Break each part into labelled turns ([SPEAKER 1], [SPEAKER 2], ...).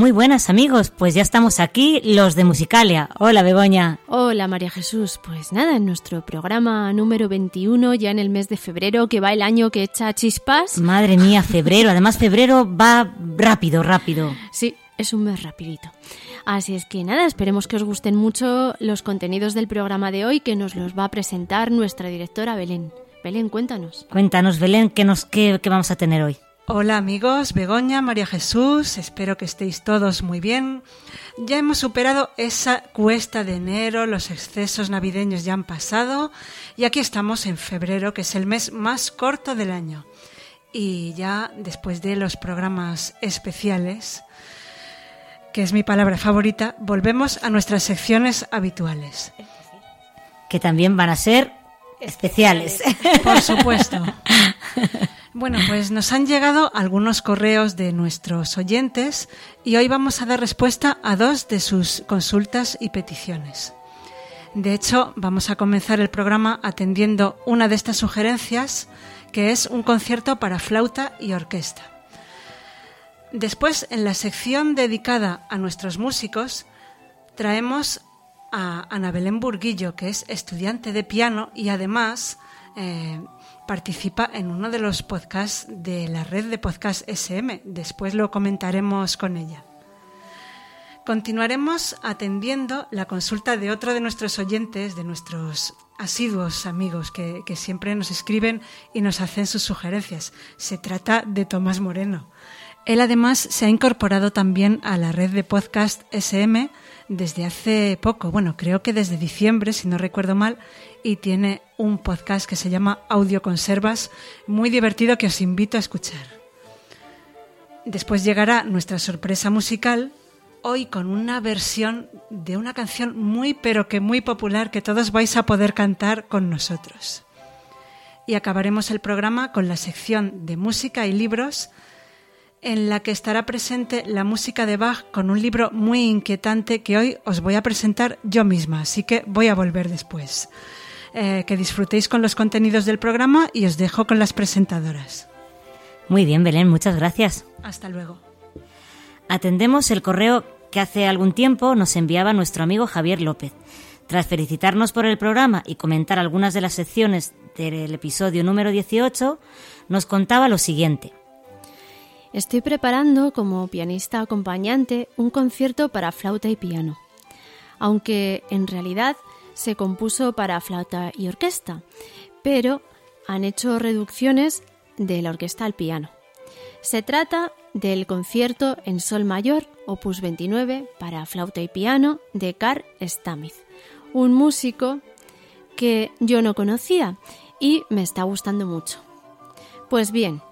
[SPEAKER 1] Muy buenas amigos, pues ya estamos aquí, los de Musicalia. Hola Begoña.
[SPEAKER 2] Hola María Jesús. Pues nada, en nuestro programa número 21, ya en el mes de febrero, que va el año que echa chispas.
[SPEAKER 1] Madre mía, febrero. Además febrero va rápido, rápido.
[SPEAKER 2] Sí, es un mes rapidito. Así es que nada, esperemos que os gusten mucho los contenidos del programa de hoy que nos los va a presentar nuestra directora Belén. Belén, cuéntanos.
[SPEAKER 1] Cuéntanos, Belén, ¿qué, nos, qué, qué vamos a tener hoy?
[SPEAKER 3] Hola amigos, Begoña, María Jesús, espero que estéis todos muy bien. Ya hemos superado esa cuesta de enero, los excesos navideños ya han pasado y aquí estamos en febrero, que es el mes más corto del año. Y ya después de los programas especiales, que es mi palabra favorita, volvemos a nuestras secciones habituales.
[SPEAKER 1] Que también van a ser especiales.
[SPEAKER 3] Por supuesto. Bueno, pues nos han llegado algunos correos de nuestros oyentes y hoy vamos a dar respuesta a dos de sus consultas y peticiones. De hecho, vamos a comenzar el programa atendiendo una de estas sugerencias, que es un concierto para flauta y orquesta. Después, en la sección dedicada a nuestros músicos, traemos a Ana Belén Burguillo, que es estudiante de piano y además eh, participa en uno de los podcasts de la red de podcast SM. Después lo comentaremos con ella. Continuaremos atendiendo la consulta de otro de nuestros oyentes, de nuestros asiduos amigos que, siempre nos escriben y nos hacen sus sugerencias. Se trata de Tomás Moreno. Él además se ha incorporado también a la red de podcast SM desde hace poco, bueno, creo que desde diciembre, si no recuerdo mal, y tiene un podcast que se llama Audio Conservas, muy divertido que os invito a escuchar. Después llegará nuestra sorpresa musical, hoy con una versión de una canción muy pero que muy popular que todos vais a poder cantar con nosotros. Y acabaremos el programa con la sección de música y libros, en la que estará presente la música de Bach con un libro muy inquietante que hoy os voy a presentar yo misma, así que voy a volver después. Eh, que disfrutéis con los contenidos del programa y os dejo con las presentadoras.
[SPEAKER 1] Muy bien, Belén, muchas gracias.
[SPEAKER 3] Hasta luego.
[SPEAKER 1] Atendemos el correo que hace algún tiempo nos enviaba nuestro amigo Javier López. Tras felicitarnos por el programa y comentar algunas de las secciones del episodio número 18, nos contaba lo siguiente.
[SPEAKER 2] Estoy preparando como pianista acompañante un concierto para flauta y piano, aunque en realidad se compuso para flauta y orquesta, pero han hecho reducciones de la orquesta al piano. Se trata del concierto en sol mayor, opus 29, para flauta y piano de Carl Stamitz, un músico que yo no conocía y me está gustando mucho. Pues bien,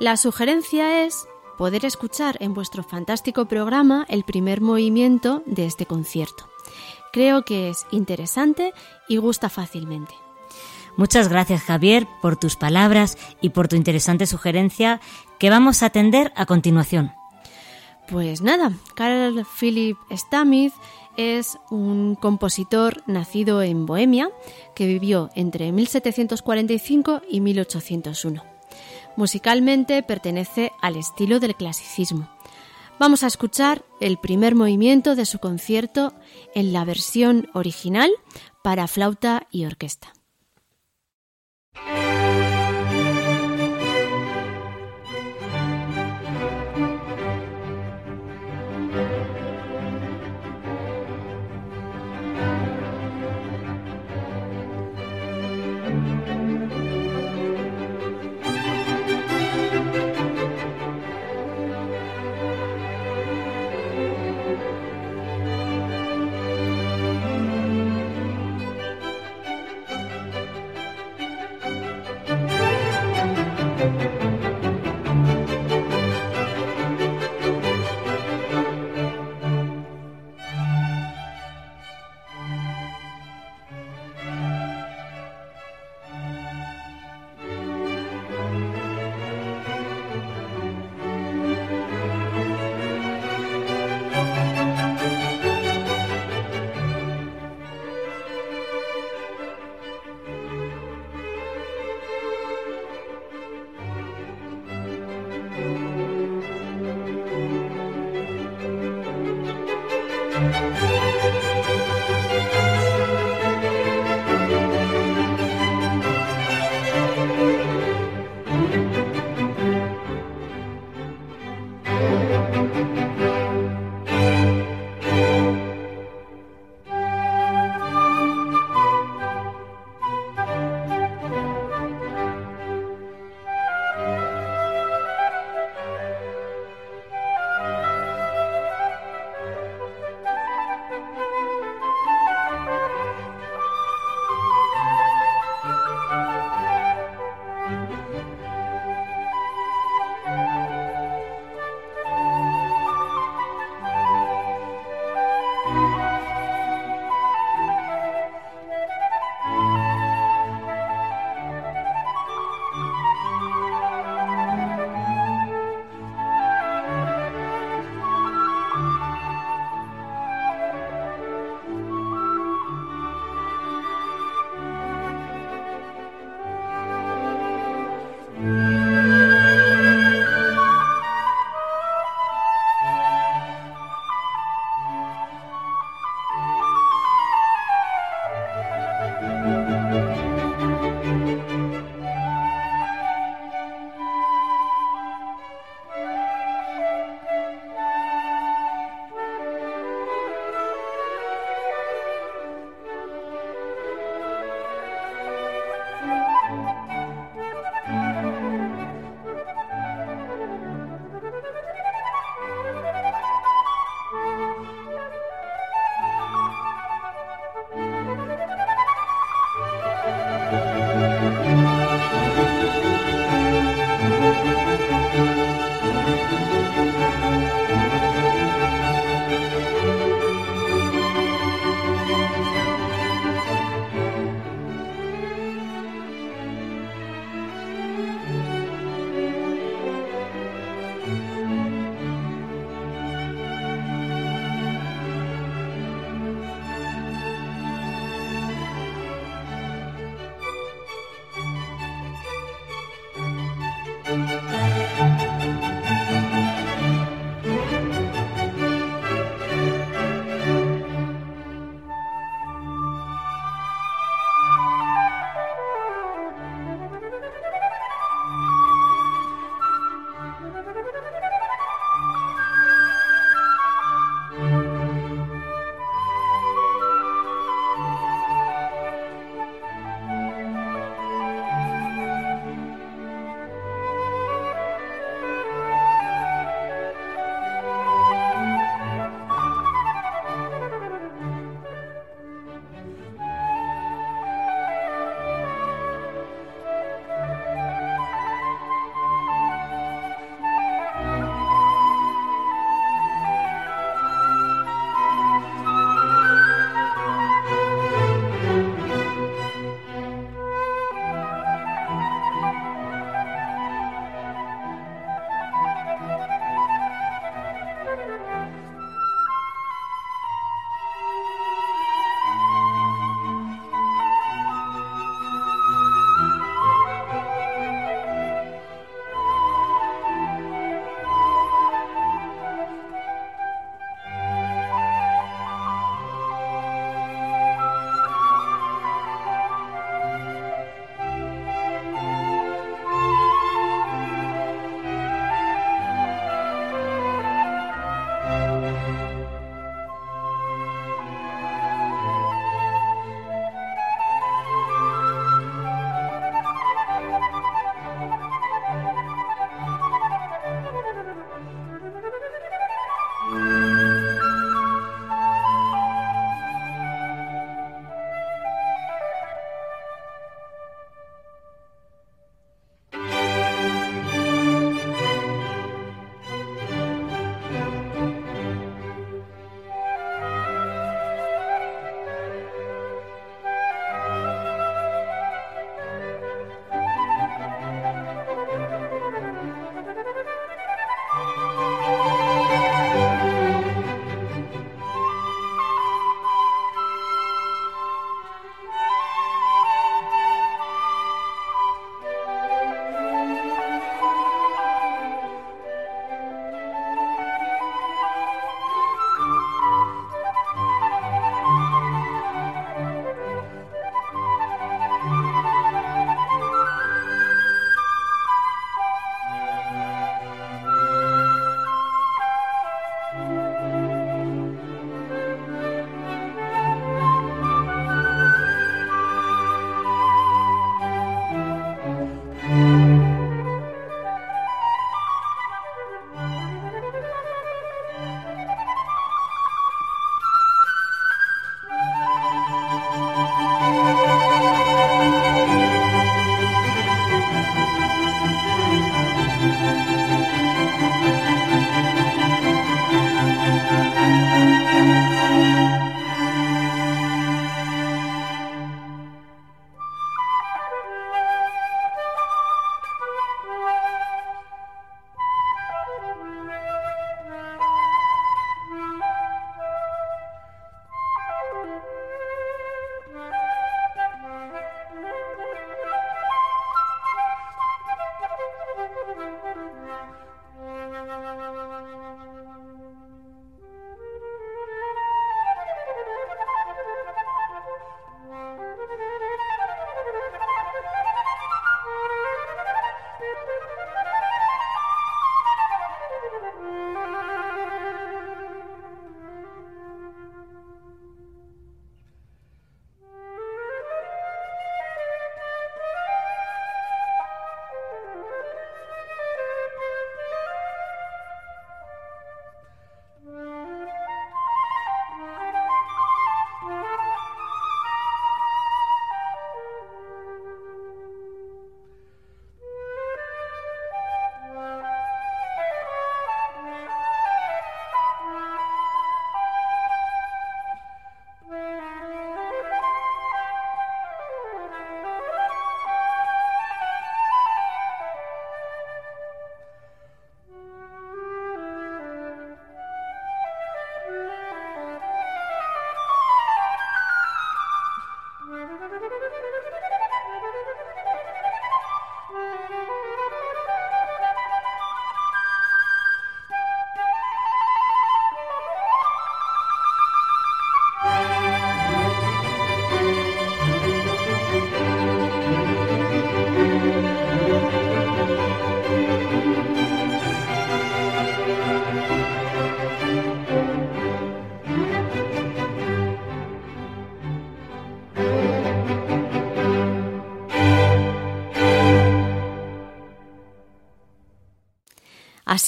[SPEAKER 2] la sugerencia es poder escuchar en vuestro fantástico programa el primer movimiento de este concierto. Creo que es interesante y gusta fácilmente.
[SPEAKER 1] Muchas gracias Javier por tus palabras y por tu interesante sugerencia que vamos a atender a continuación.
[SPEAKER 2] Pues nada, Carl Philipp Stamitz es un compositor nacido en Bohemia que vivió entre 1745 y 1801. Musicalmente pertenece al estilo del clasicismo. Vamos a escuchar el primer movimiento de su concierto en la versión original para flauta y orquesta.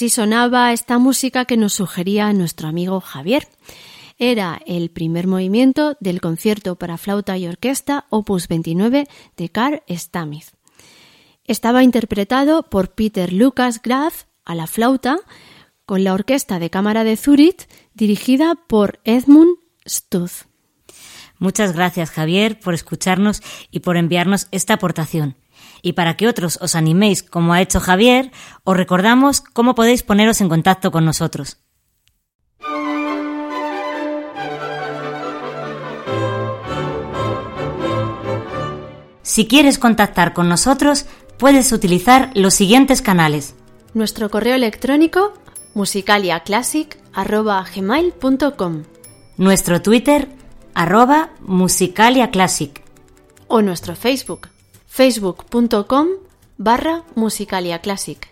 [SPEAKER 2] Así sonaba esta música que nos sugería nuestro amigo Javier. Era el primer movimiento del concierto para flauta y orquesta opus 29 de Carl Stamith. Estaba interpretado por Peter Lucas Graf a la flauta con la Orquesta de Cámara de Zurich dirigida por Edmund Stutz.
[SPEAKER 1] Muchas gracias Javier por escucharnos y por enviarnos esta aportación. Y para que otros os animéis como ha hecho Javier, os recordamos cómo podéis poneros en contacto con nosotros. Si quieres contactar con nosotros, puedes utilizar los siguientes canales.
[SPEAKER 2] Nuestro correo electrónico musicaliaclassic.com
[SPEAKER 1] Nuestro Twitter arroba musicaliaclassic
[SPEAKER 2] o nuestro Facebook facebook.com barra musicaliaclassic.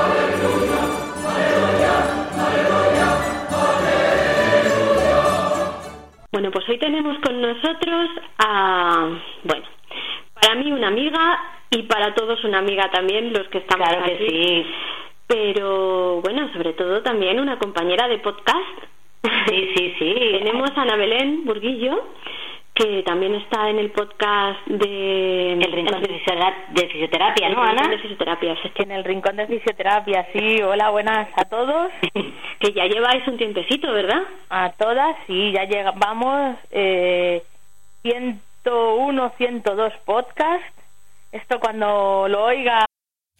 [SPEAKER 4] Bueno, pues hoy tenemos con nosotros a, bueno, para mí una amiga y para todos una amiga también, los que estamos
[SPEAKER 5] Claro que
[SPEAKER 4] aquí.
[SPEAKER 5] sí.
[SPEAKER 4] Pero bueno, sobre todo también una compañera de podcast.
[SPEAKER 5] Sí, sí, sí.
[SPEAKER 4] Tenemos a Ana Belén Burguillo, que también está en el podcast de...
[SPEAKER 5] El rincón de fisiotera- de fisioterapia, ¿no, Ana?
[SPEAKER 4] de fisioterapia.
[SPEAKER 6] En el rincón de fisioterapia, sí. Hola, buenas a todos.
[SPEAKER 4] que ya lleváis un tiempecito, ¿verdad?
[SPEAKER 6] A todas, sí, ya llegamos eh, 101, 102 podcasts. Esto cuando lo oiga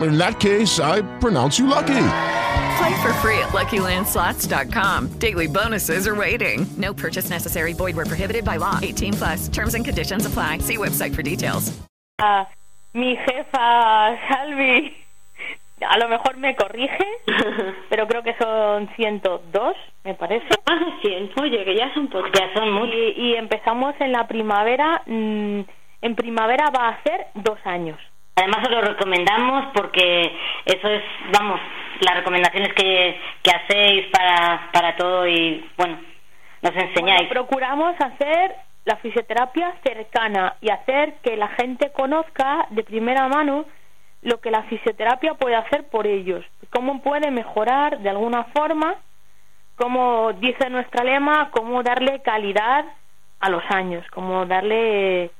[SPEAKER 7] In that case, I pronounce you lucky.
[SPEAKER 8] Play for free at LuckyLandSlots.com. Daily bonuses are waiting. No purchase necessary. Void where prohibited by law. 18 plus. Terms and conditions apply. See website for details.
[SPEAKER 6] a mi jefa Salvi, a lo mejor me corrige, pero creo que son 102, me parece.
[SPEAKER 4] Más de 100, oye, que ya son pocos.
[SPEAKER 5] Ya son muchos.
[SPEAKER 6] Y, y empezamos en la primavera. mm, en primavera va a hacer dos años.
[SPEAKER 5] Además os lo recomendamos porque eso es, vamos, las recomendaciones que, hacéis para, para todo y, bueno, nos enseñáis.
[SPEAKER 6] Procuramos hacer la fisioterapia cercana y hacer que la gente conozca de primera mano lo que la fisioterapia puede hacer por ellos, cómo puede mejorar de alguna forma, como dice nuestra lema, cómo darle calidad a los años, cómo darle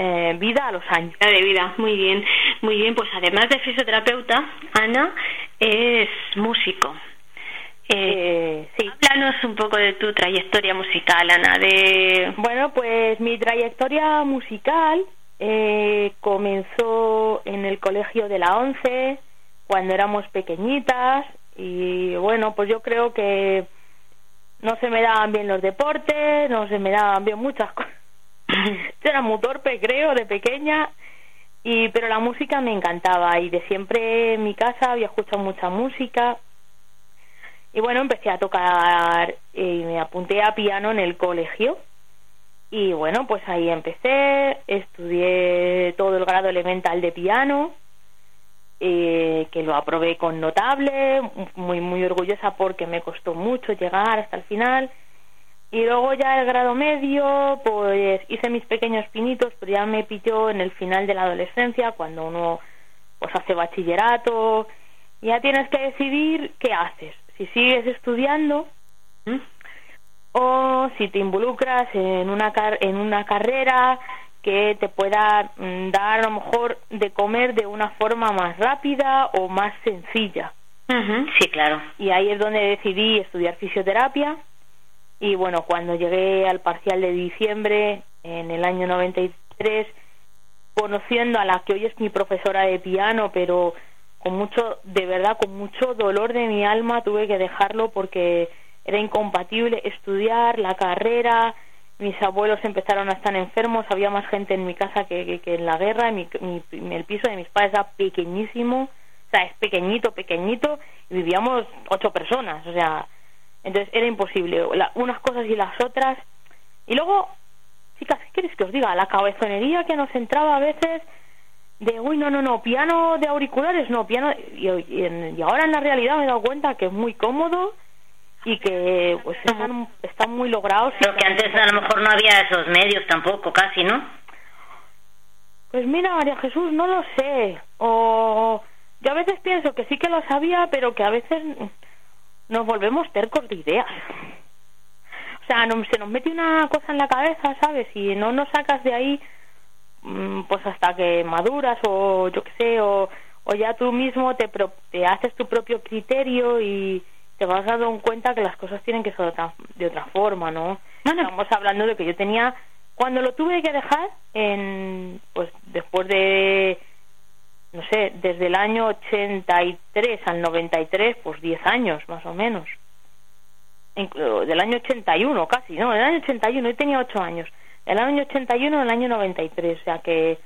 [SPEAKER 6] eh, vida a los años.
[SPEAKER 4] de vida, muy bien, muy bien. Pues además de fisioterapeuta, Ana es músico. Eh,
[SPEAKER 6] sí.
[SPEAKER 4] Háblanos un poco de tu trayectoria musical, Ana. De...
[SPEAKER 6] Bueno, pues mi trayectoria musical eh, comenzó en el colegio de la ONCE, cuando éramos pequeñitas, y bueno, pues yo creo que no se me daban bien los deportes, no se me daban bien muchas cosas. yo era muy torpe, creo, de pequeña, y pero la música me encantaba y de siempre en mi casa había escuchado mucha música. Y bueno, empecé a tocar y me apunté a piano en el colegio. Y bueno, pues ahí empecé, estudié todo el grado elemental de piano, eh, que lo aprobé con notable, muy, muy orgullosa porque me costó mucho llegar hasta el final. Y luego ya el grado medio, pues hice mis pequeños pinitos, pero ya me pilló en el final de la adolescencia, cuando uno pues hace bachillerato, ya tienes que decidir qué haces, si sigues estudiando o si te involucras en una en una carrera que te pueda mm, dar a lo mejor de comer de una forma más rápida o más sencilla.
[SPEAKER 5] Sí, claro.
[SPEAKER 6] Y ahí es donde decidí estudiar fisioterapia y bueno, cuando llegué al parcial de diciembre en el año 93, conociendo a la que hoy es mi profesora de piano, pero con mucho, de verdad, con mucho dolor de mi alma tuve que dejarlo porque era incompatible estudiar la carrera, mis abuelos empezaron a estar enfermos, había más gente en mi casa que, que, en la guerra, mi, el piso de mis padres era pequeñísimo, o sea, es pequeñito, pequeñito, y vivíamos ocho personas, o sea, entonces era imposible, unas cosas y las otras. Y luego, chicas, ¿qué queréis que os diga? La cabezonería que nos entraba a veces de, uy, no, no, no, piano de auriculares, no, piano... Y, y, ahora en la realidad me he dado cuenta que es muy cómodo y que pues están, están muy logrados.
[SPEAKER 5] Pero que antes a lo mejor no había esos medios tampoco, casi, ¿no?
[SPEAKER 6] Pues mira, María Jesús, no lo sé. O yo a veces pienso que sí que lo sabía, pero que a veces nos volvemos tercos de ideas. O sea, no, se nos mete una cosa en la cabeza, ¿sabes? Y no nos sacas de ahí, mm, pues hasta que maduras o yo qué sé, o, o ya tú mismo te, te haces tu propio criterio y te vas dando cuenta que las cosas tienen que ser de otra forma, ¿no? no, no. Estamos hablando de que yo tenía, cuando lo tuve que dejar, en, pues después de no sé, desde el año 83 al 93, pues 10 años más o menos. Del año 81 casi, no, del año 81, yo tenía 8 años. Del año 81 al año 93, o sea que,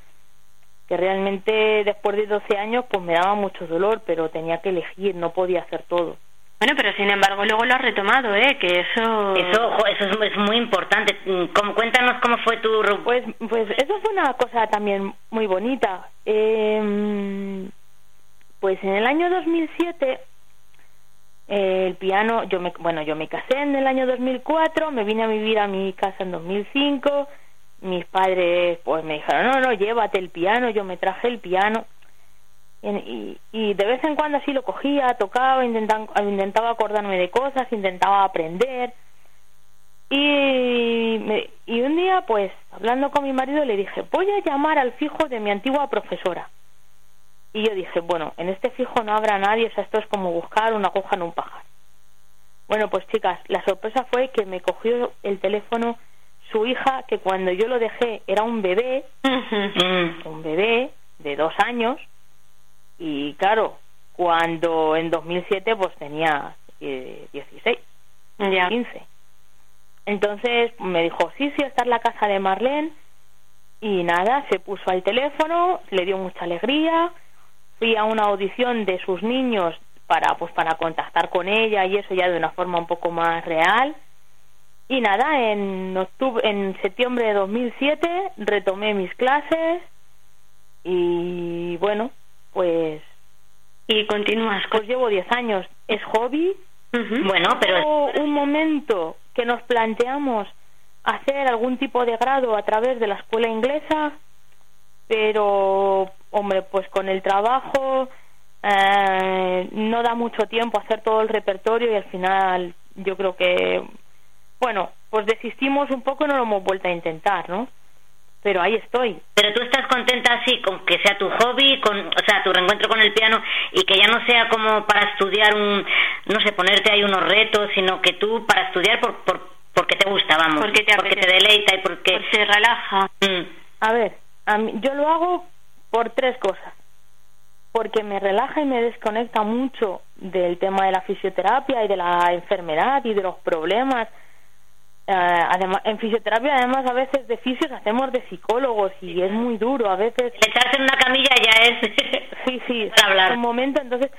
[SPEAKER 6] que realmente después de 12 años pues me daba mucho dolor, pero tenía que elegir, no podía hacer todo.
[SPEAKER 4] Bueno, pero sin embargo luego lo has retomado, ¿eh? Que eso...
[SPEAKER 5] Eso, eso es, muy importante. ¿Cómo, cuéntanos cómo fue tu...
[SPEAKER 6] Pues, pues eso fue una cosa también muy bonita. Eh, pues en el año 2007 eh, el piano, yo me, bueno, yo me casé en el año 2004, me vine a vivir a mi casa en 2005, mis padres pues me dijeron, no, no, llévate el piano, yo me traje el piano y, y, de vez en cuando así lo cogía, tocaba, intentaba, intentaba acordarme de cosas, intentaba aprender. Y, y un día, pues, hablando con mi marido, le dije, voy a llamar al fijo de mi antigua profesora. Y yo dije, bueno, en este fijo no habrá nadie, o sea, esto es como buscar una coja en un pájaro. Bueno, pues chicas, la sorpresa fue que me cogió el teléfono su hija, que cuando yo lo dejé era un bebé, un bebé de dos años, y claro, cuando en 2007 pues tenía eh, 16, ya. 15. Entonces me dijo, sí, sí, está en la casa de Marlene. Y nada, se puso al teléfono, le dio mucha alegría. Fui a una audición de sus niños para, pues, para contactar con ella y eso ya de una forma un poco más real. Y nada, en, octubre, en septiembre de 2007 retomé mis clases y bueno, pues...
[SPEAKER 4] Y continúas.
[SPEAKER 6] Pues llevo 10 años. Es hobby.
[SPEAKER 5] Bueno, pero...
[SPEAKER 6] un momento que nos planteamos hacer algún tipo de grado a través de la escuela inglesa, pero, hombre, pues con el trabajo eh, no da mucho tiempo hacer todo el repertorio y al final yo creo que, bueno, pues desistimos un poco y no lo hemos vuelto a intentar, ¿no? Pero ahí estoy.
[SPEAKER 5] Pero tú estás contenta así con que sea tu hobby, con, o sea, tu reencuentro con el piano y que ya no sea como para estudiar un, no sé, ponerte ahí unos retos, sino que tú para estudiar por, por porque te gusta, vamos,
[SPEAKER 6] porque te,
[SPEAKER 5] porque te deleita y porque,
[SPEAKER 6] te relaja.
[SPEAKER 5] Mm.
[SPEAKER 6] A ver, a mí, yo lo hago por tres cosas. Porque me relaja y me desconecta mucho del tema de la fisioterapia y de la enfermedad y de los problemas además, en fisioterapia, además, a veces de fisios hacemos de psicólogos y es muy duro. A veces.
[SPEAKER 5] Echarse en una camilla ya es.
[SPEAKER 6] sí, sí,
[SPEAKER 5] para hablar.
[SPEAKER 6] un momento, entonces.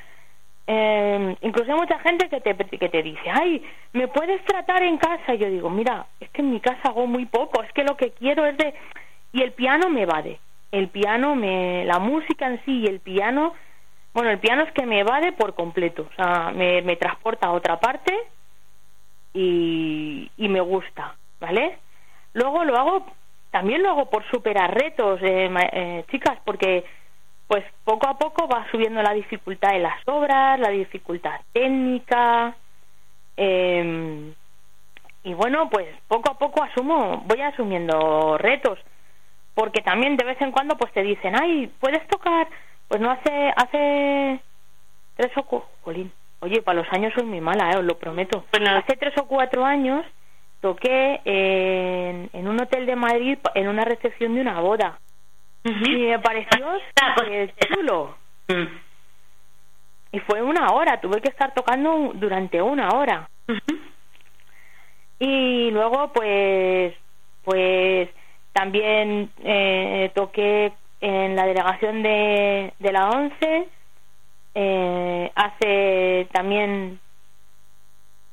[SPEAKER 6] Eh, incluso hay mucha gente que te, que te dice, ay, ¿me puedes tratar en casa? Y yo digo, mira, es que en mi casa hago muy poco, es que lo que quiero es de... Y el piano me evade, el piano, me la música en sí y el piano, bueno, el piano es que me evade por completo, o sea, me, me transporta a otra parte y, y me gusta, ¿vale? Luego lo hago, también lo hago por superar retos, eh, eh, chicas, porque pues poco a poco va subiendo la dificultad de las obras, la dificultad técnica, eh, y bueno, pues poco a poco asumo, voy asumiendo retos, porque también de vez en cuando pues te dicen, ay, puedes tocar, pues no hace, hace tres o jolín, Oye, para los años soy muy mala, ¿eh? os lo prometo. Hace tres o cuatro años toqué en, en, un hotel de Madrid en una recepción de una boda. Y me pareció chulo. Mm. Y fue una hora, tuve que estar tocando durante una hora. Y luego, pues, pues también eh, toqué en la delegación de, de la ONCE eh, hace también,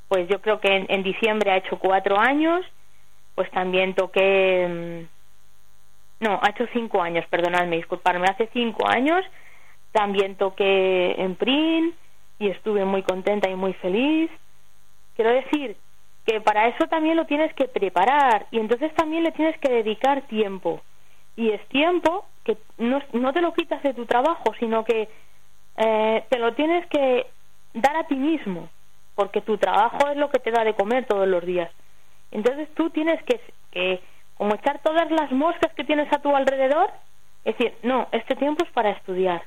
[SPEAKER 6] pues yo creo que en, diciembre ha hecho cuatro años, pues también toqué, mm, no, ha hecho cinco años, perdonadme, disculparme, hace cinco años también toqué en Print y estuve muy contenta y muy feliz. Quiero decir que para eso también lo tienes que preparar y entonces también le tienes que dedicar tiempo. Y es tiempo que no, no te lo quitas de tu trabajo, sino que eh, te lo tienes que dar a ti mismo, porque tu trabajo es lo que te da de comer todos los días. Entonces tú tienes que, que como echar todas las moscas que tienes a tu alrededor, es decir, no, este tiempo es para estudiar,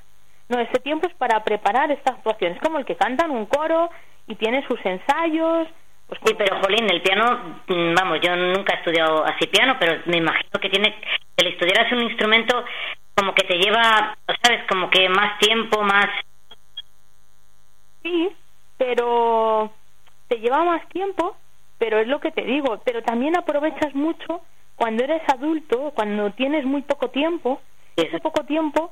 [SPEAKER 6] no, este tiempo es para preparar esta actuación. Es como el que canta en un coro y tiene sus ensayos.
[SPEAKER 5] Pues sí, pero Jolín, el piano, vamos, yo nunca he estudiado así piano, pero me imagino que tiene, el estudiar es un instrumento como que te lleva, ¿sabes? Como que más tiempo, más...
[SPEAKER 6] Sí, pero te lleva más tiempo, pero es lo que te digo, pero también aprovechas mucho cuando eres adulto, cuando tienes muy poco tiempo, ese poco tiempo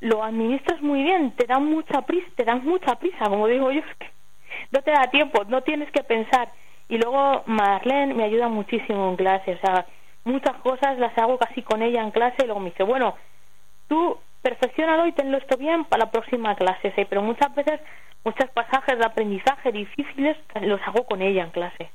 [SPEAKER 6] lo administras muy bien, te dan mucha prisa, te dan mucha prisa, como digo yo, no te da tiempo, no tienes que pensar. Y luego Marlene me ayuda muchísimo en clase, o sea, muchas cosas las hago casi con ella en clase y luego me dice, bueno, tú perfeccionalo y tenlo esto bien para la próxima clase, ¿sí? pero muchas veces muchos pasajes de aprendizaje difíciles los hago con ella en clase.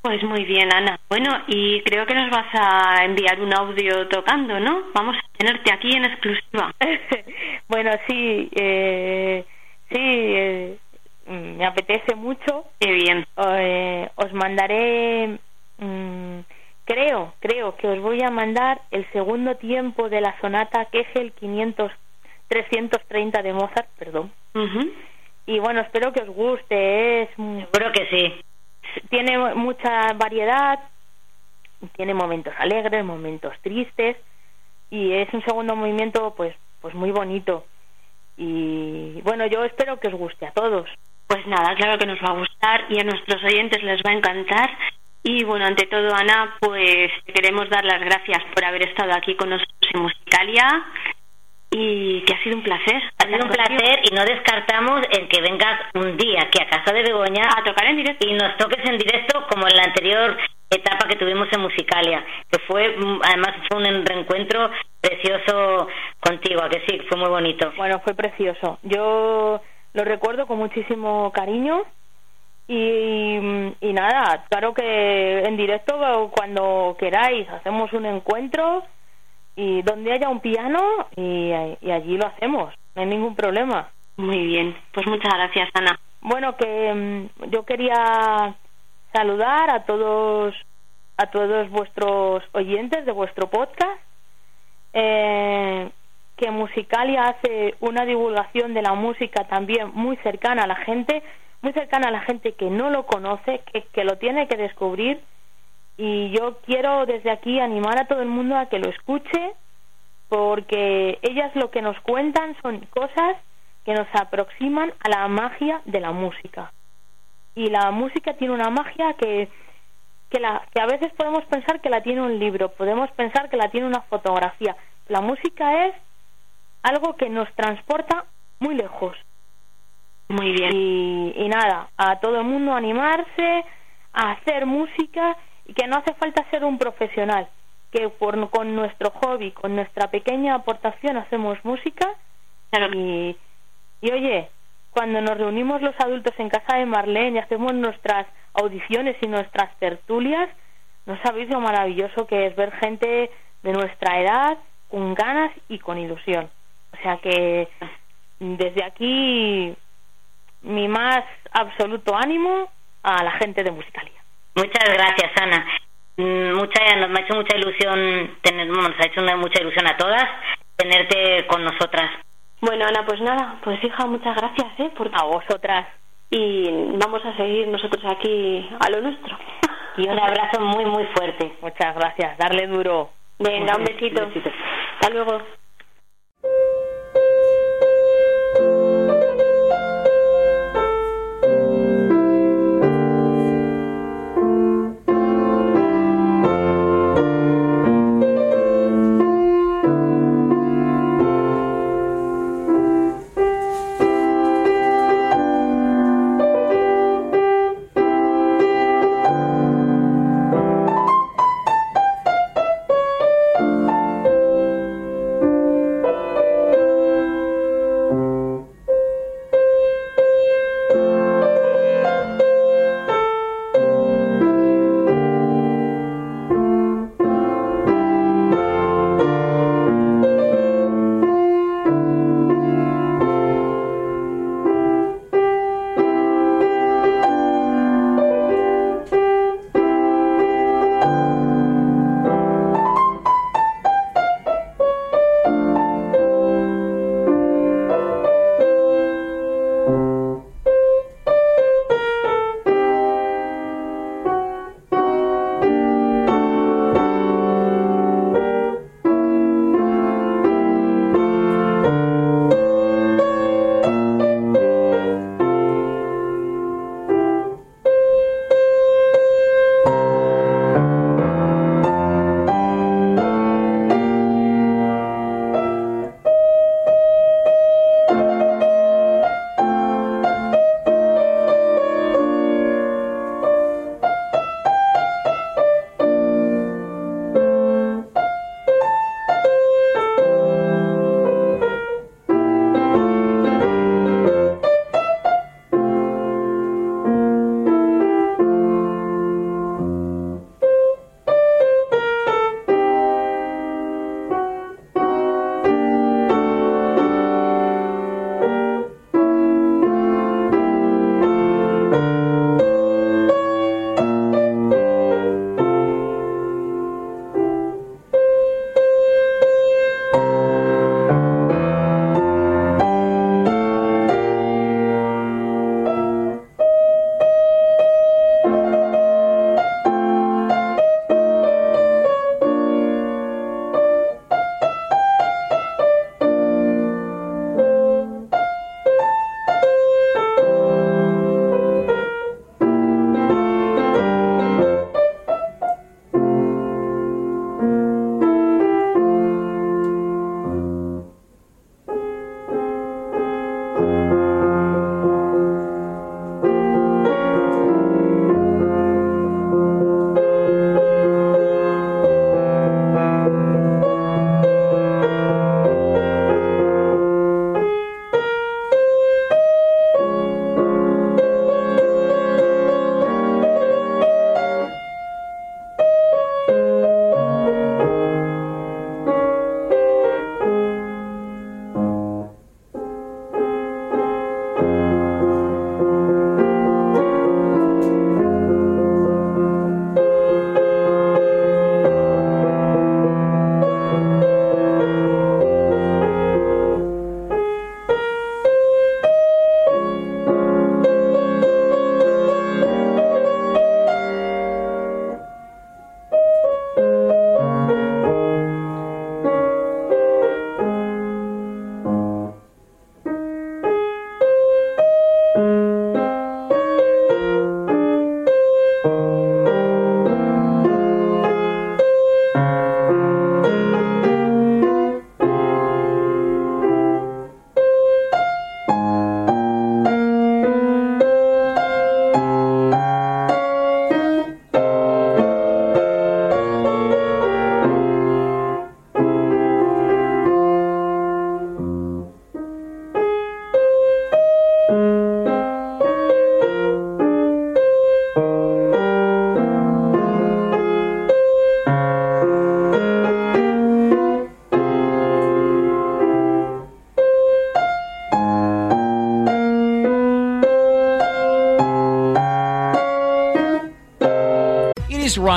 [SPEAKER 4] Pues muy bien, Ana. Bueno, y creo que nos vas a enviar un audio tocando, ¿no? Vamos a tenerte aquí en exclusiva.
[SPEAKER 6] bueno, sí, eh, sí, eh, me apetece mucho.
[SPEAKER 4] Qué bien.
[SPEAKER 6] Eh, os mandaré mm, creo, creo que os voy a mandar el segundo tiempo de la sonata Kegel 500, 330 de Mozart, perdón. Y bueno, espero que os guste. Es,
[SPEAKER 5] Seguro que sí.
[SPEAKER 6] Tiene mucha variedad, tiene momentos alegres, momentos tristes y es un segundo movimiento pues pues muy bonito. Y bueno, yo espero que os guste a todos.
[SPEAKER 4] Pues nada, claro que nos va a gustar y a nuestros oyentes les va a encantar. Y bueno, ante todo, Ana, pues queremos dar las gracias por haber estado aquí con nosotros en Musicalia y que ha sido un placer.
[SPEAKER 5] Ha sido un placer y no descartamos en que vengas un día aquí a casa de Begoña
[SPEAKER 4] a tocar en directo
[SPEAKER 5] y nos toques en directo como en la anterior etapa que tuvimos en Musicalia, que fue además fue un reencuentro precioso contigo, a que sí, fue muy bonito.
[SPEAKER 6] Bueno, fue precioso. Yo lo recuerdo con muchísimo cariño y, y nada, claro que en directo cuando queráis hacemos un encuentro y donde haya un piano y, allí lo hacemos, no hay ningún problema.
[SPEAKER 4] Muy bien, pues muchas gracias Ana.
[SPEAKER 6] Bueno, que mm, yo quería saludar a todos a todos vuestros oyentes de vuestro podcast eh, que Musicalia hace una divulgación de la música también muy cercana a la gente, muy cercana a la gente que no lo conoce, que, que lo tiene que descubrir. Y yo quiero desde aquí animar a todo el mundo a que lo escuche, porque ellas lo que nos cuentan son cosas que nos aproximan a la magia de la música. Y la música tiene una magia que, que, la, que a veces podemos pensar que la tiene un libro, podemos pensar que la tiene una fotografía. La música es algo que nos transporta muy lejos.
[SPEAKER 4] Muy bien.
[SPEAKER 6] Y, y nada, a todo el mundo animarse a hacer música y que no hace falta ser un profesional, que por, con nuestro hobby, con nuestra pequeña aportación hacemos música y, y oye, cuando nos reunimos los adultos en casa de Marlene y hacemos nuestras audiciones y nuestras tertulias, no sabéis lo maravilloso que es ver gente de nuestra edad con ganas y con ilusión. O sea que desde aquí mi más absoluto ánimo a la gente de Musicalia.
[SPEAKER 5] Muchas gracias, Ana. Mm, Mucha, nos ha hecho mucha ilusión, tener, nos ha hecho una, mucha ilusión a todas tenerte con nosotras.
[SPEAKER 4] Bueno, Ana, pues nada, pues hija, muchas gracias, ¿eh? Por...
[SPEAKER 6] A vosotras.
[SPEAKER 4] Y vamos a seguir nosotros aquí a lo nuestro.
[SPEAKER 5] Y un abrazo muy, muy fuerte.
[SPEAKER 6] Muchas gracias. Darle duro.
[SPEAKER 4] Venga, un besito. Hasta luego.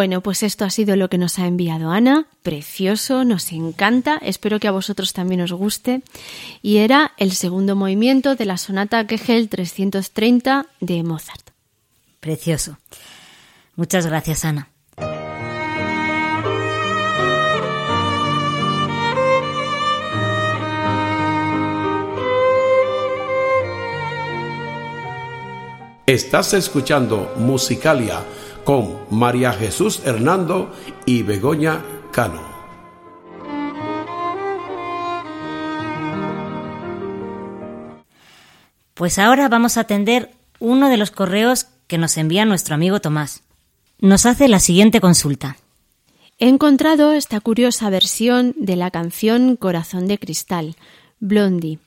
[SPEAKER 2] Bueno, pues esto ha sido lo que nos ha enviado Ana. Precioso, nos encanta. Espero que a vosotros también os guste. Y era el segundo movimiento de la sonata Kegel 330 de Mozart.
[SPEAKER 1] Precioso. Muchas gracias, Ana.
[SPEAKER 9] Estás escuchando Musicalia con María Jesús Hernando y Begoña Cano.
[SPEAKER 1] Pues ahora vamos a atender uno de los correos que nos envía nuestro amigo Tomás. Nos hace la siguiente consulta.
[SPEAKER 2] He encontrado esta curiosa versión de la canción Corazón de Cristal, Blondie,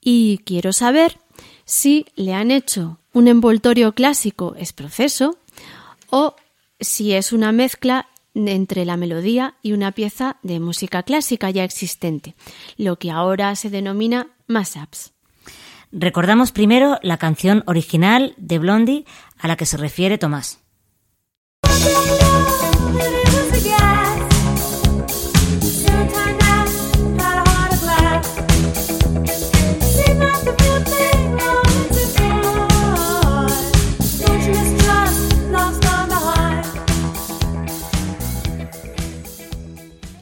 [SPEAKER 2] y quiero saber si le han hecho un envoltorio clásico es proceso o si es una mezcla entre la melodía y una pieza de música clásica ya existente, lo que ahora se denomina mashups.
[SPEAKER 1] Recordamos primero la canción original de Blondie a la que se refiere Tomás.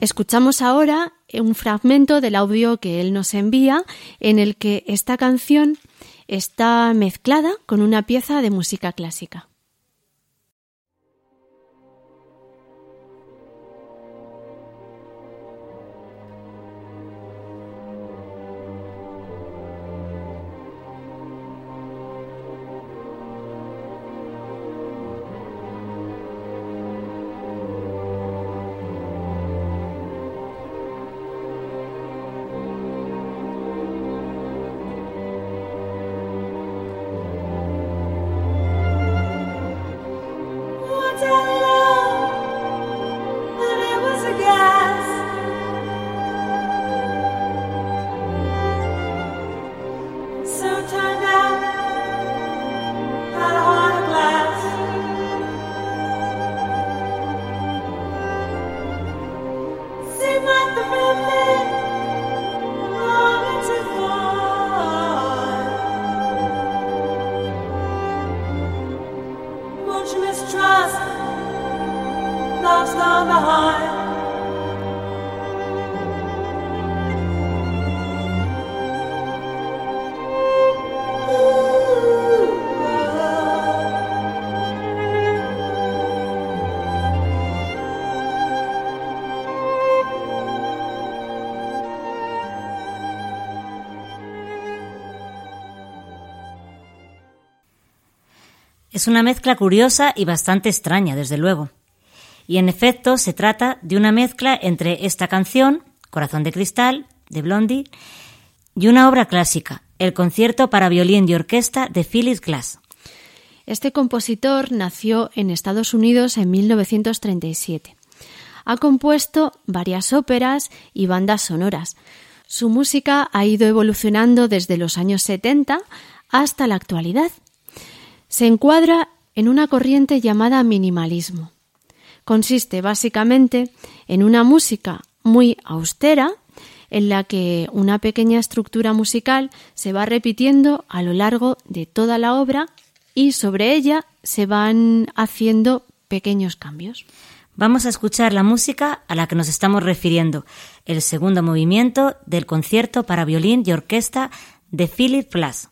[SPEAKER 2] Escuchamos ahora un fragmento del audio que él nos envía en el que esta canción está mezclada con una pieza de música clásica.
[SPEAKER 1] Es una mezcla curiosa y bastante extraña, desde luego. Y en efecto se trata de una mezcla entre esta canción, Corazón de Cristal, de Blondie, y una obra clásica, el concierto para violín y orquesta de Phyllis Glass.
[SPEAKER 2] Este compositor nació en Estados Unidos en 1937. Ha compuesto varias óperas y bandas sonoras. Su música ha ido evolucionando desde los años 70 hasta la actualidad se encuadra en una corriente llamada minimalismo. Consiste básicamente en una música muy austera en la que una pequeña estructura musical se va repitiendo a lo largo de toda la obra y sobre ella se van haciendo pequeños cambios.
[SPEAKER 1] Vamos a escuchar la música a la que nos estamos refiriendo, el segundo movimiento del concierto para violín y orquesta de Philip Glass.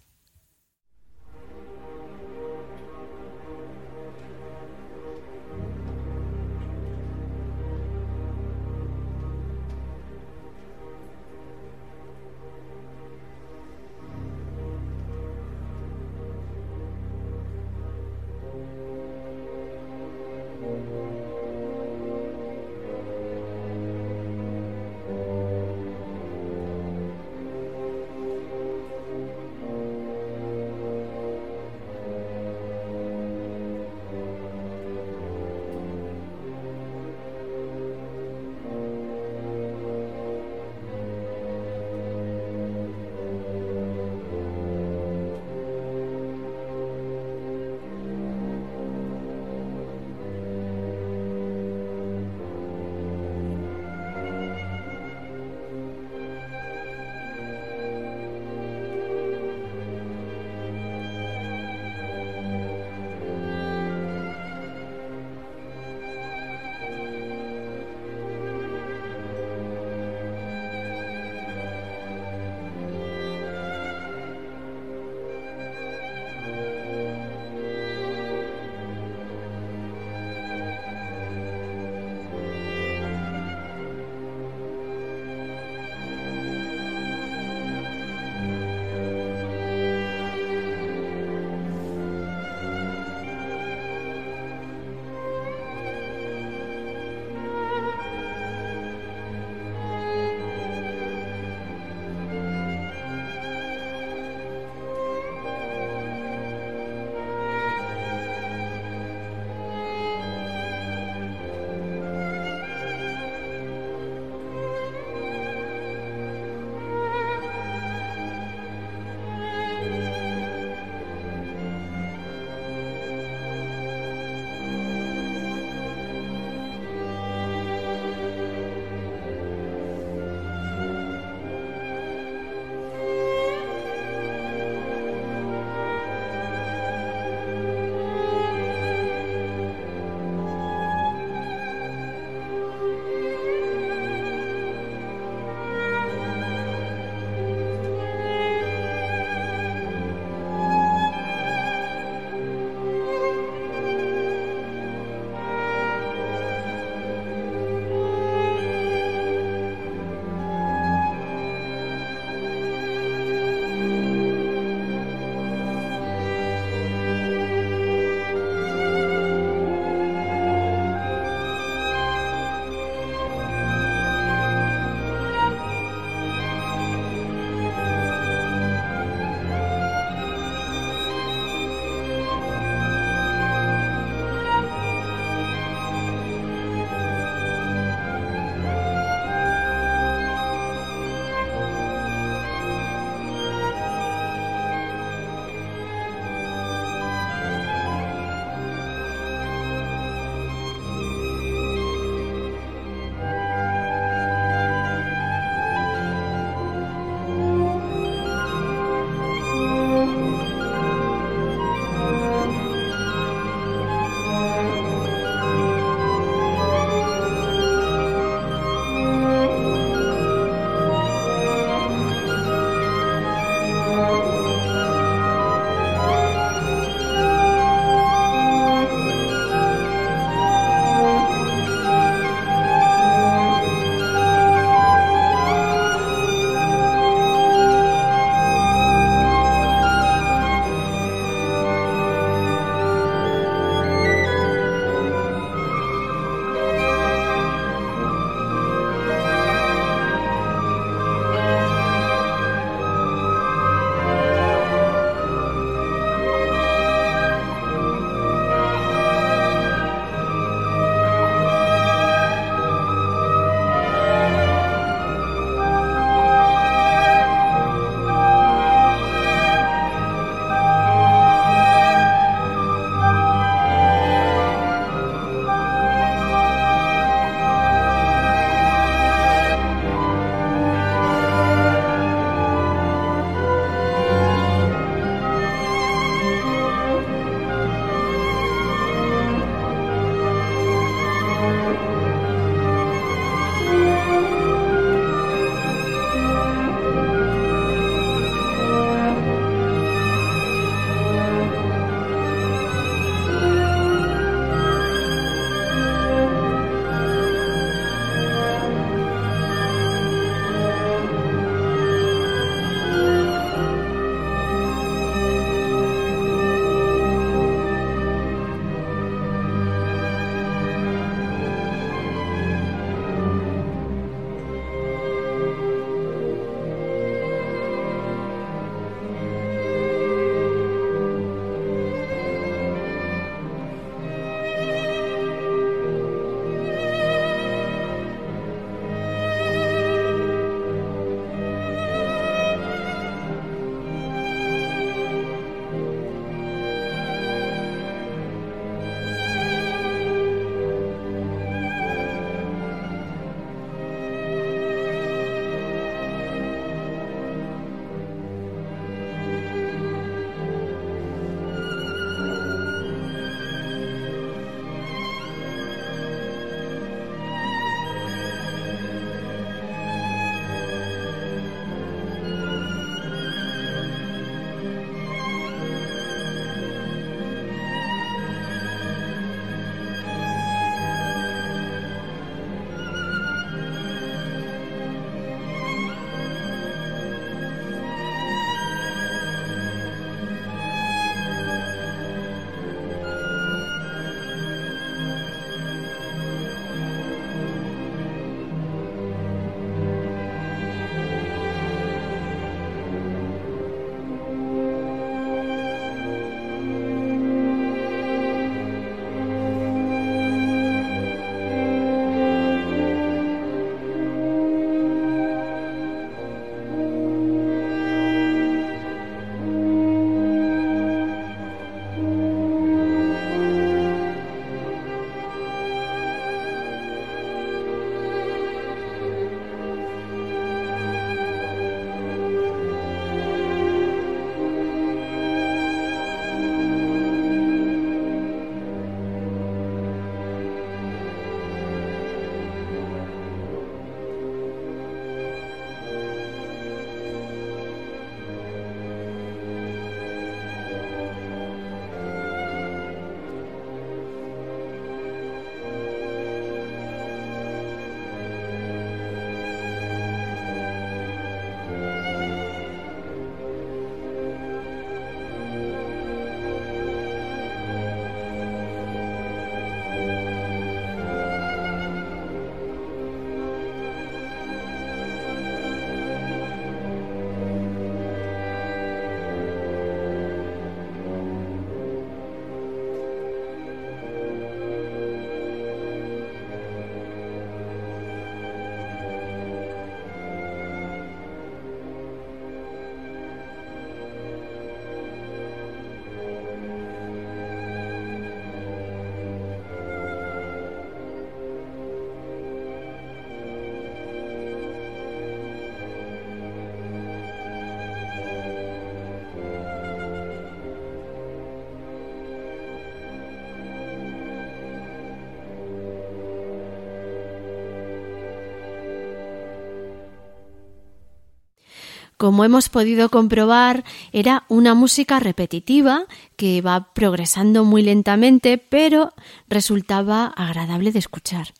[SPEAKER 2] Como hemos podido comprobar, era una música repetitiva que va progresando muy lentamente, pero resultaba agradable de escuchar.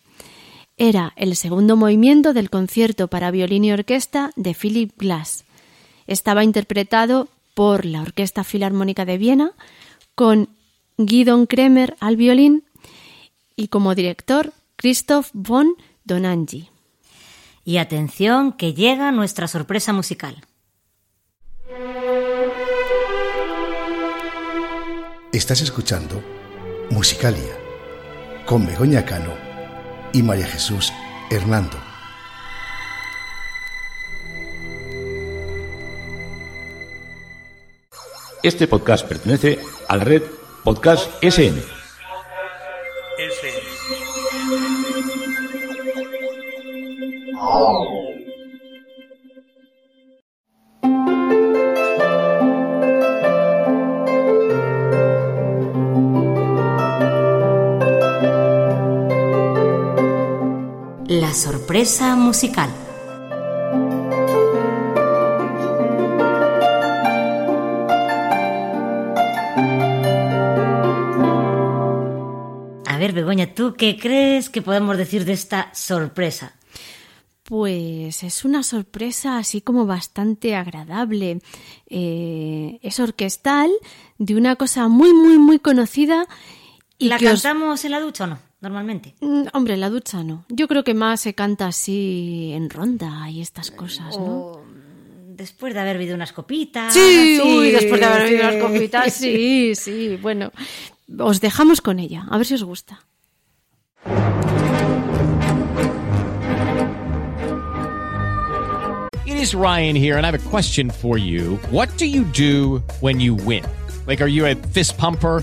[SPEAKER 2] Era el segundo movimiento del concierto para violín y orquesta de Philip Glass. Estaba interpretado por la Orquesta Filarmónica de Viena, con Guidon Kremer al violín y como director Christoph von Donangi.
[SPEAKER 1] Y atención que llega nuestra sorpresa musical.
[SPEAKER 10] Estás escuchando Musicalia con Begoña Cano y María Jesús Hernando.
[SPEAKER 11] Este podcast pertenece a la red Podcast SN.
[SPEAKER 1] La sorpresa musical. A ver, Begoña, ¿tú qué crees que podemos decir de esta sorpresa?
[SPEAKER 2] Pues es una sorpresa así como bastante agradable. Eh, es orquestal de una cosa muy, muy, muy conocida. Y
[SPEAKER 1] ¿La
[SPEAKER 2] que os-
[SPEAKER 1] cantamos en la ducha o no? Normalmente.
[SPEAKER 2] Mm, Hombre, la ducha no. Yo creo que más se canta así en ronda y estas cosas, ¿no?
[SPEAKER 1] O después de haber bebido unas copitas.
[SPEAKER 2] Sí,
[SPEAKER 1] así.
[SPEAKER 2] uy, después de haber bebido
[SPEAKER 1] Sí.
[SPEAKER 2] unas copitas, sí, sí. Bueno, os dejamos con ella, a ver si os gusta.
[SPEAKER 12] It is Ryan here, and I have a question for you. What do you do when you win? Like, are you a fist pumper?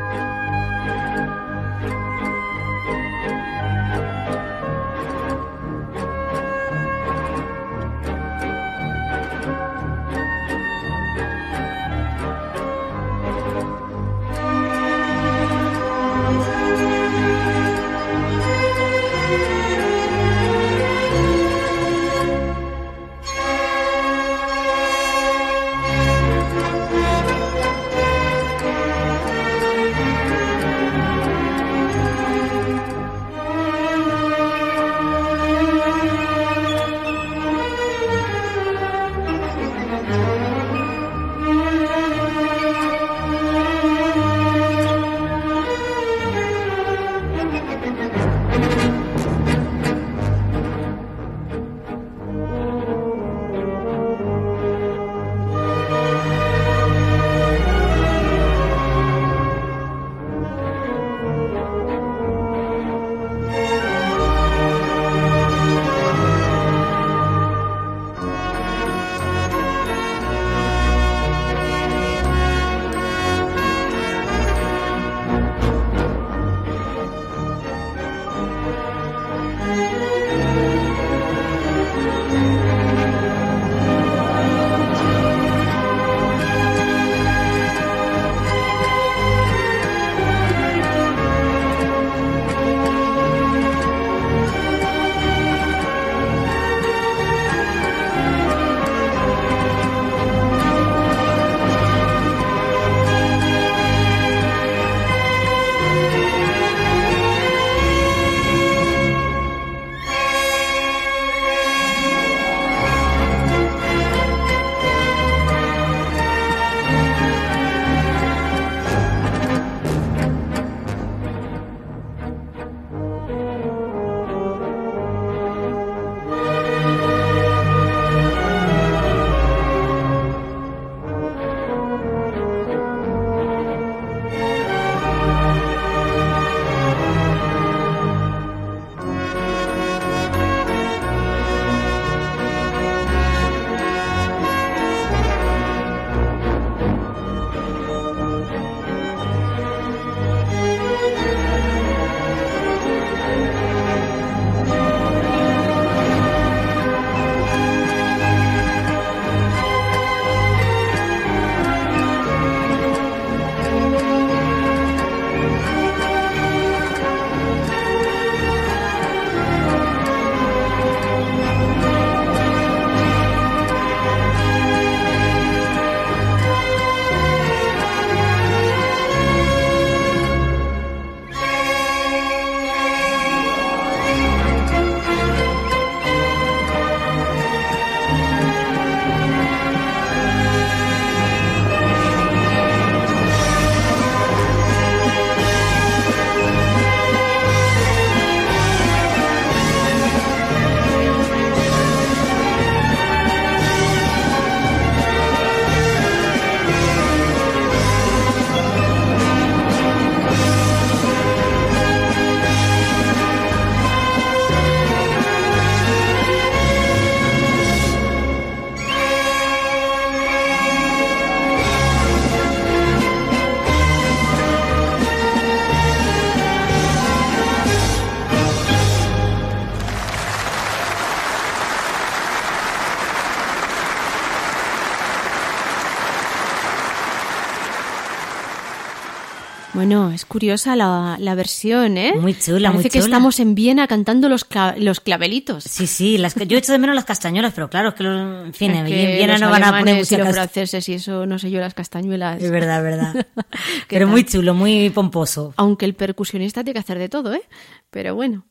[SPEAKER 2] Bueno, es curiosa la, la versión, ¿eh?
[SPEAKER 1] Muy chula,
[SPEAKER 2] Parece
[SPEAKER 1] muy
[SPEAKER 2] que
[SPEAKER 1] chula.
[SPEAKER 2] estamos en Viena cantando los, cla- los clavelitos.
[SPEAKER 1] Sí, sí, las, que- yo echo de menos las castañuelas, pero claro, es que, los, en fin,
[SPEAKER 2] Es
[SPEAKER 1] en
[SPEAKER 2] que
[SPEAKER 1] Viena no van a poner
[SPEAKER 2] y
[SPEAKER 1] música
[SPEAKER 2] los franceses y eso, no sé yo, las castañuelas.
[SPEAKER 1] Es verdad, verdad.
[SPEAKER 2] ¿Qué
[SPEAKER 1] pero
[SPEAKER 2] tal?
[SPEAKER 1] muy chulo, muy pomposo.
[SPEAKER 2] Aunque el percusionista tiene que hacer de todo, ¿eh? Pero bueno.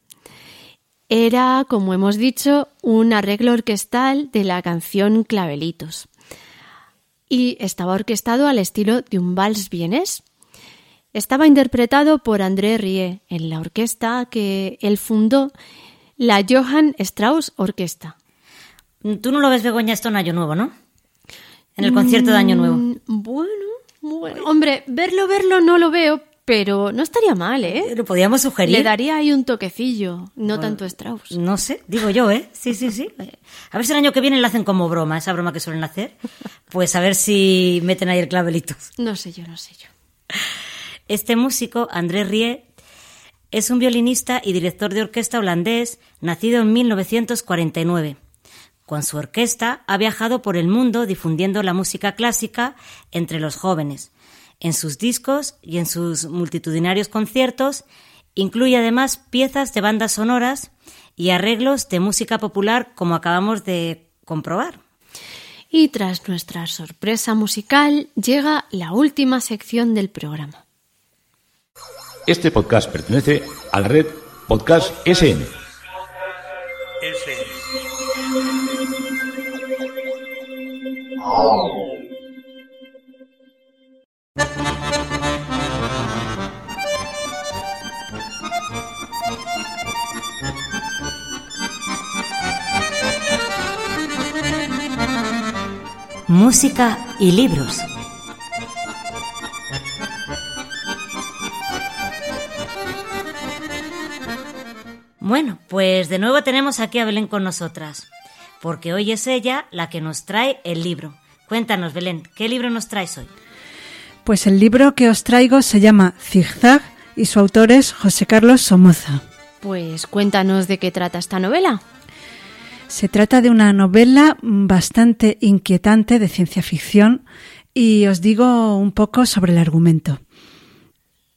[SPEAKER 2] Era, como hemos dicho, un arreglo orquestal de la canción Clavelitos. Y estaba orquestado al estilo de un vals vienés. Estaba interpretado por André Rie en la orquesta que él fundó, la Johann Strauss Orquesta.
[SPEAKER 1] Tú no lo ves, Begoña, esto en Año Nuevo, ¿no? En el concierto de Año Nuevo.
[SPEAKER 2] Mm, Bueno, bueno. Hombre, verlo, verlo no lo veo, pero no estaría mal, ¿eh?
[SPEAKER 1] Lo podíamos sugerir.
[SPEAKER 2] Le daría ahí un toquecillo, no tanto Strauss.
[SPEAKER 1] No sé, digo yo, ¿eh? Sí, sí, sí. A ver si el año que viene la hacen como broma, esa broma que suelen hacer. Pues a ver si meten ahí el clavelito.
[SPEAKER 2] No sé yo, no sé yo.
[SPEAKER 1] Este músico, André Rie, es un violinista y director de orquesta holandés, nacido en 1949. Con su orquesta ha viajado por el mundo difundiendo la música clásica entre los jóvenes. En sus discos y en sus multitudinarios conciertos incluye además piezas de bandas sonoras y arreglos de música popular como acabamos de comprobar.
[SPEAKER 2] Y tras nuestra sorpresa musical llega la última sección del programa.
[SPEAKER 11] Este podcast pertenece a la red Podcast SN.
[SPEAKER 1] Música y libros. Bueno, pues de nuevo tenemos aquí a Belén con nosotras, porque hoy es ella la que nos trae el libro. Cuéntanos, Belén, ¿qué libro nos traes hoy?
[SPEAKER 3] Pues el libro que os traigo se llama Zigzag y su autor es José Carlos Somoza.
[SPEAKER 2] Pues cuéntanos de qué trata esta novela.
[SPEAKER 3] Se trata de una novela bastante inquietante de ciencia ficción y os digo un poco sobre el argumento.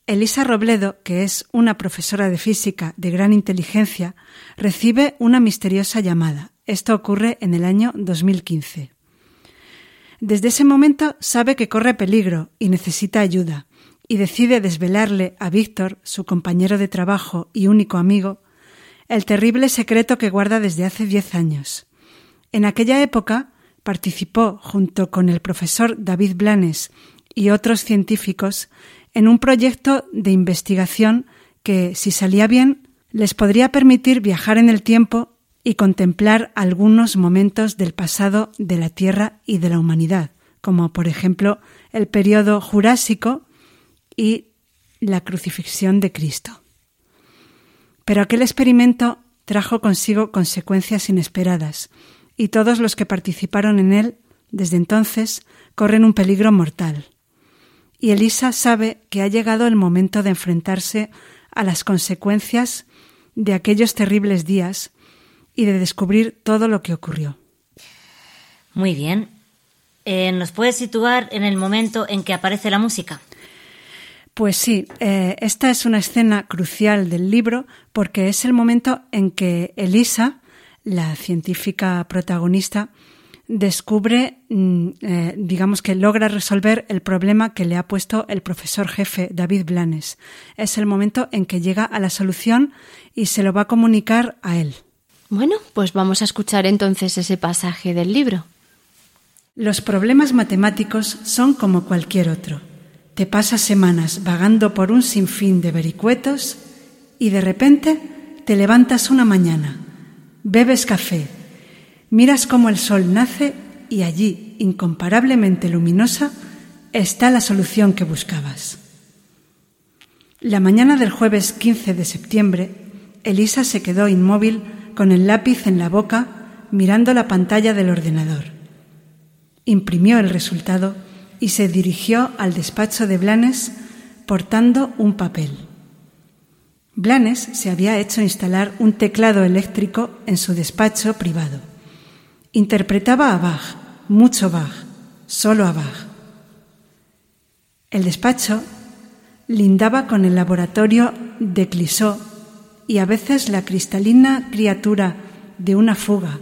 [SPEAKER 3] Elisa Robledo, que es una profesora de física de gran inteligencia, recibe una misteriosa llamada. Esto ocurre en el año 2015. Desde ese momento sabe que corre peligro y necesita ayuda, y decide desvelarle a Víctor, su compañero de trabajo y único amigo, el terrible secreto que guarda desde hace diez años. En aquella época participó, junto con el profesor David Blanes y otros científicos, en un proyecto de investigación que, si salía bien, les podría permitir viajar en el tiempo y contemplar algunos momentos del pasado de la Tierra y de la humanidad, como por ejemplo el periodo jurásico y la crucifixión de Cristo. Pero aquel experimento trajo consigo consecuencias inesperadas, y todos los que participaron en él desde entonces corren un peligro mortal. Y Elisa sabe que ha llegado el momento de enfrentarse a las consecuencias de aquellos terribles días y de descubrir todo lo que ocurrió.
[SPEAKER 1] Muy bien. Eh, ¿Nos puedes situar en el momento en que aparece la música?
[SPEAKER 3] Pues sí, eh, esta es una escena crucial del libro porque es el momento en que Elisa, la científica protagonista, descubre, mm, eh, digamos que logra resolver el problema que le ha puesto el profesor jefe David Blanes. Es el momento en que llega a la solución y se lo va a comunicar a él.
[SPEAKER 2] Bueno, pues vamos a escuchar entonces ese pasaje del libro.
[SPEAKER 3] Los problemas matemáticos son como cualquier otro. Te pasas semanas vagando por un sinfín de vericuetos y de repente te levantas una mañana, bebes café, miras cómo el sol nace y allí, incomparablemente luminosa, está la solución que buscabas. La mañana del jueves 15 de septiembre, Elisa se quedó inmóvil con el lápiz en la boca mirando la pantalla del ordenador. Imprimió el resultado y se dirigió al despacho de Blanes portando un papel. Blanes se había hecho instalar un teclado eléctrico en su despacho privado. Interpretaba a Bach, mucho Bach, solo a Bach. El despacho lindaba con el laboratorio de Clisó y a veces la cristalina criatura de una fuga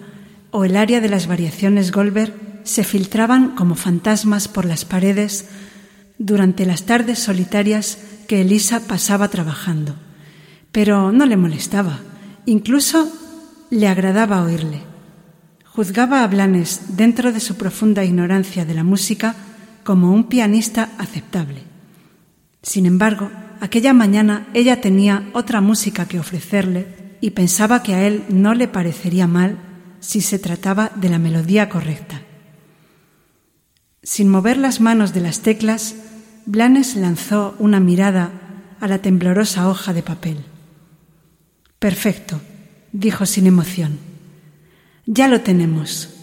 [SPEAKER 3] o el área de las variaciones Goldberg se filtraban como fantasmas por las paredes durante las tardes solitarias que Elisa pasaba trabajando. Pero no le molestaba, incluso le agradaba oírle. Juzgaba a Blanes, dentro de su profunda ignorancia de la música, como un pianista aceptable. Sin embargo, aquella mañana ella tenía otra música que ofrecerle y pensaba que a él no le parecería mal si se trataba de la melodía correcta. Sin mover las manos de las teclas, Blanes lanzó una mirada a la temblorosa hoja de papel. Perfecto, dijo sin emoción. Ya lo tenemos.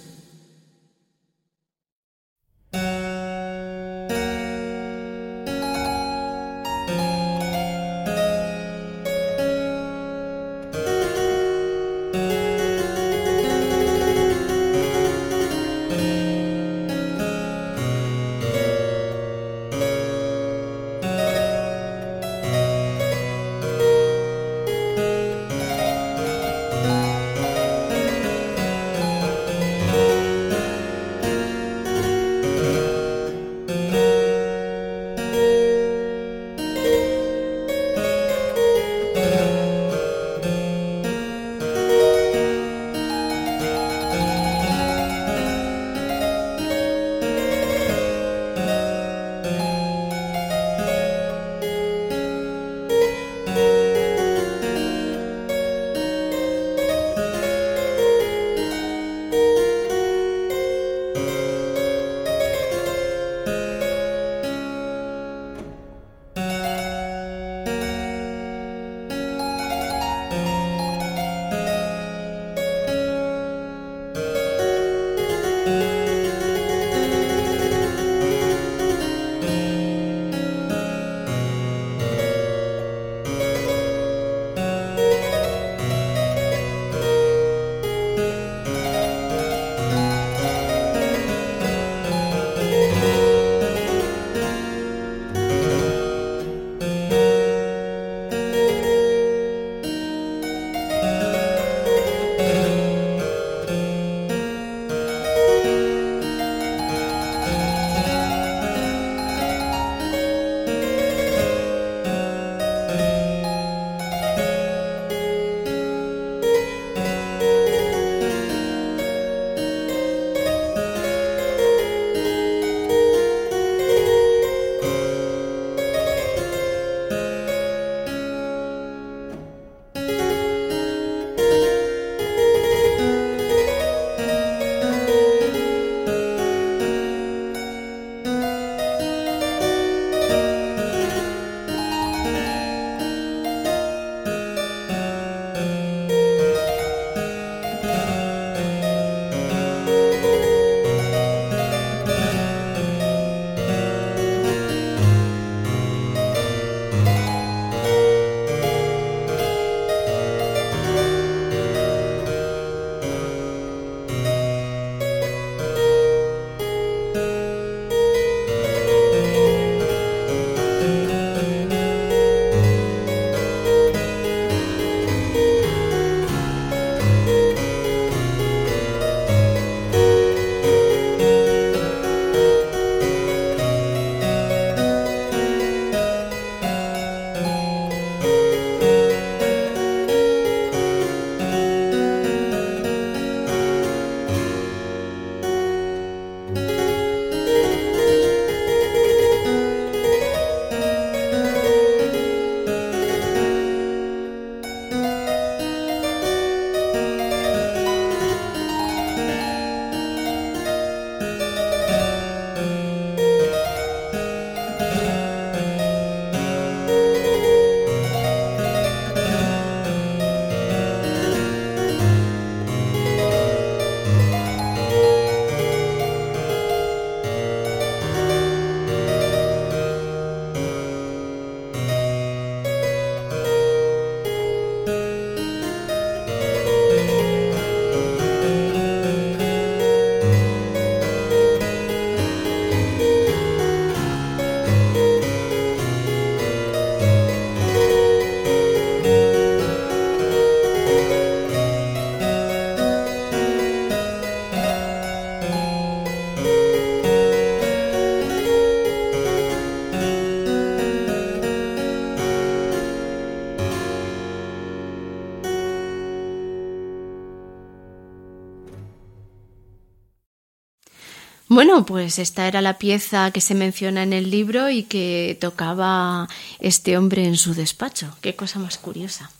[SPEAKER 2] Pues esta era la pieza que se menciona en el libro y que tocaba este hombre en su despacho. Qué cosa más curiosa.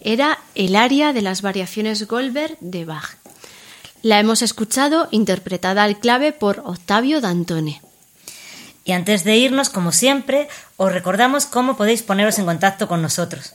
[SPEAKER 2] Era el aria de las variaciones Goldberg de Bach. La hemos escuchado interpretada al clave por Octavio Dantone.
[SPEAKER 1] Y antes de irnos, como siempre, os recordamos cómo podéis poneros en contacto con nosotros.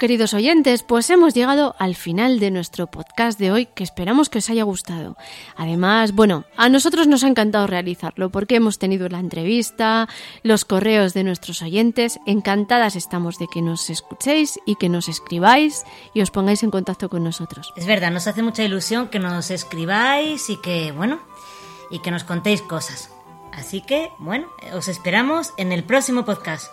[SPEAKER 2] Queridos oyentes, pues hemos llegado al final de nuestro podcast de hoy, que esperamos que os haya gustado. Además, bueno, a nosotros nos ha encantado realizarlo porque hemos tenido la entrevista, los correos de nuestros oyentes. Encantadas estamos de que nos escuchéis y que nos escribáis y os pongáis en contacto con nosotros.
[SPEAKER 1] Es verdad, nos hace mucha ilusión que nos escribáis y que, bueno, y que nos contéis cosas. Así que, bueno, os esperamos en el próximo podcast.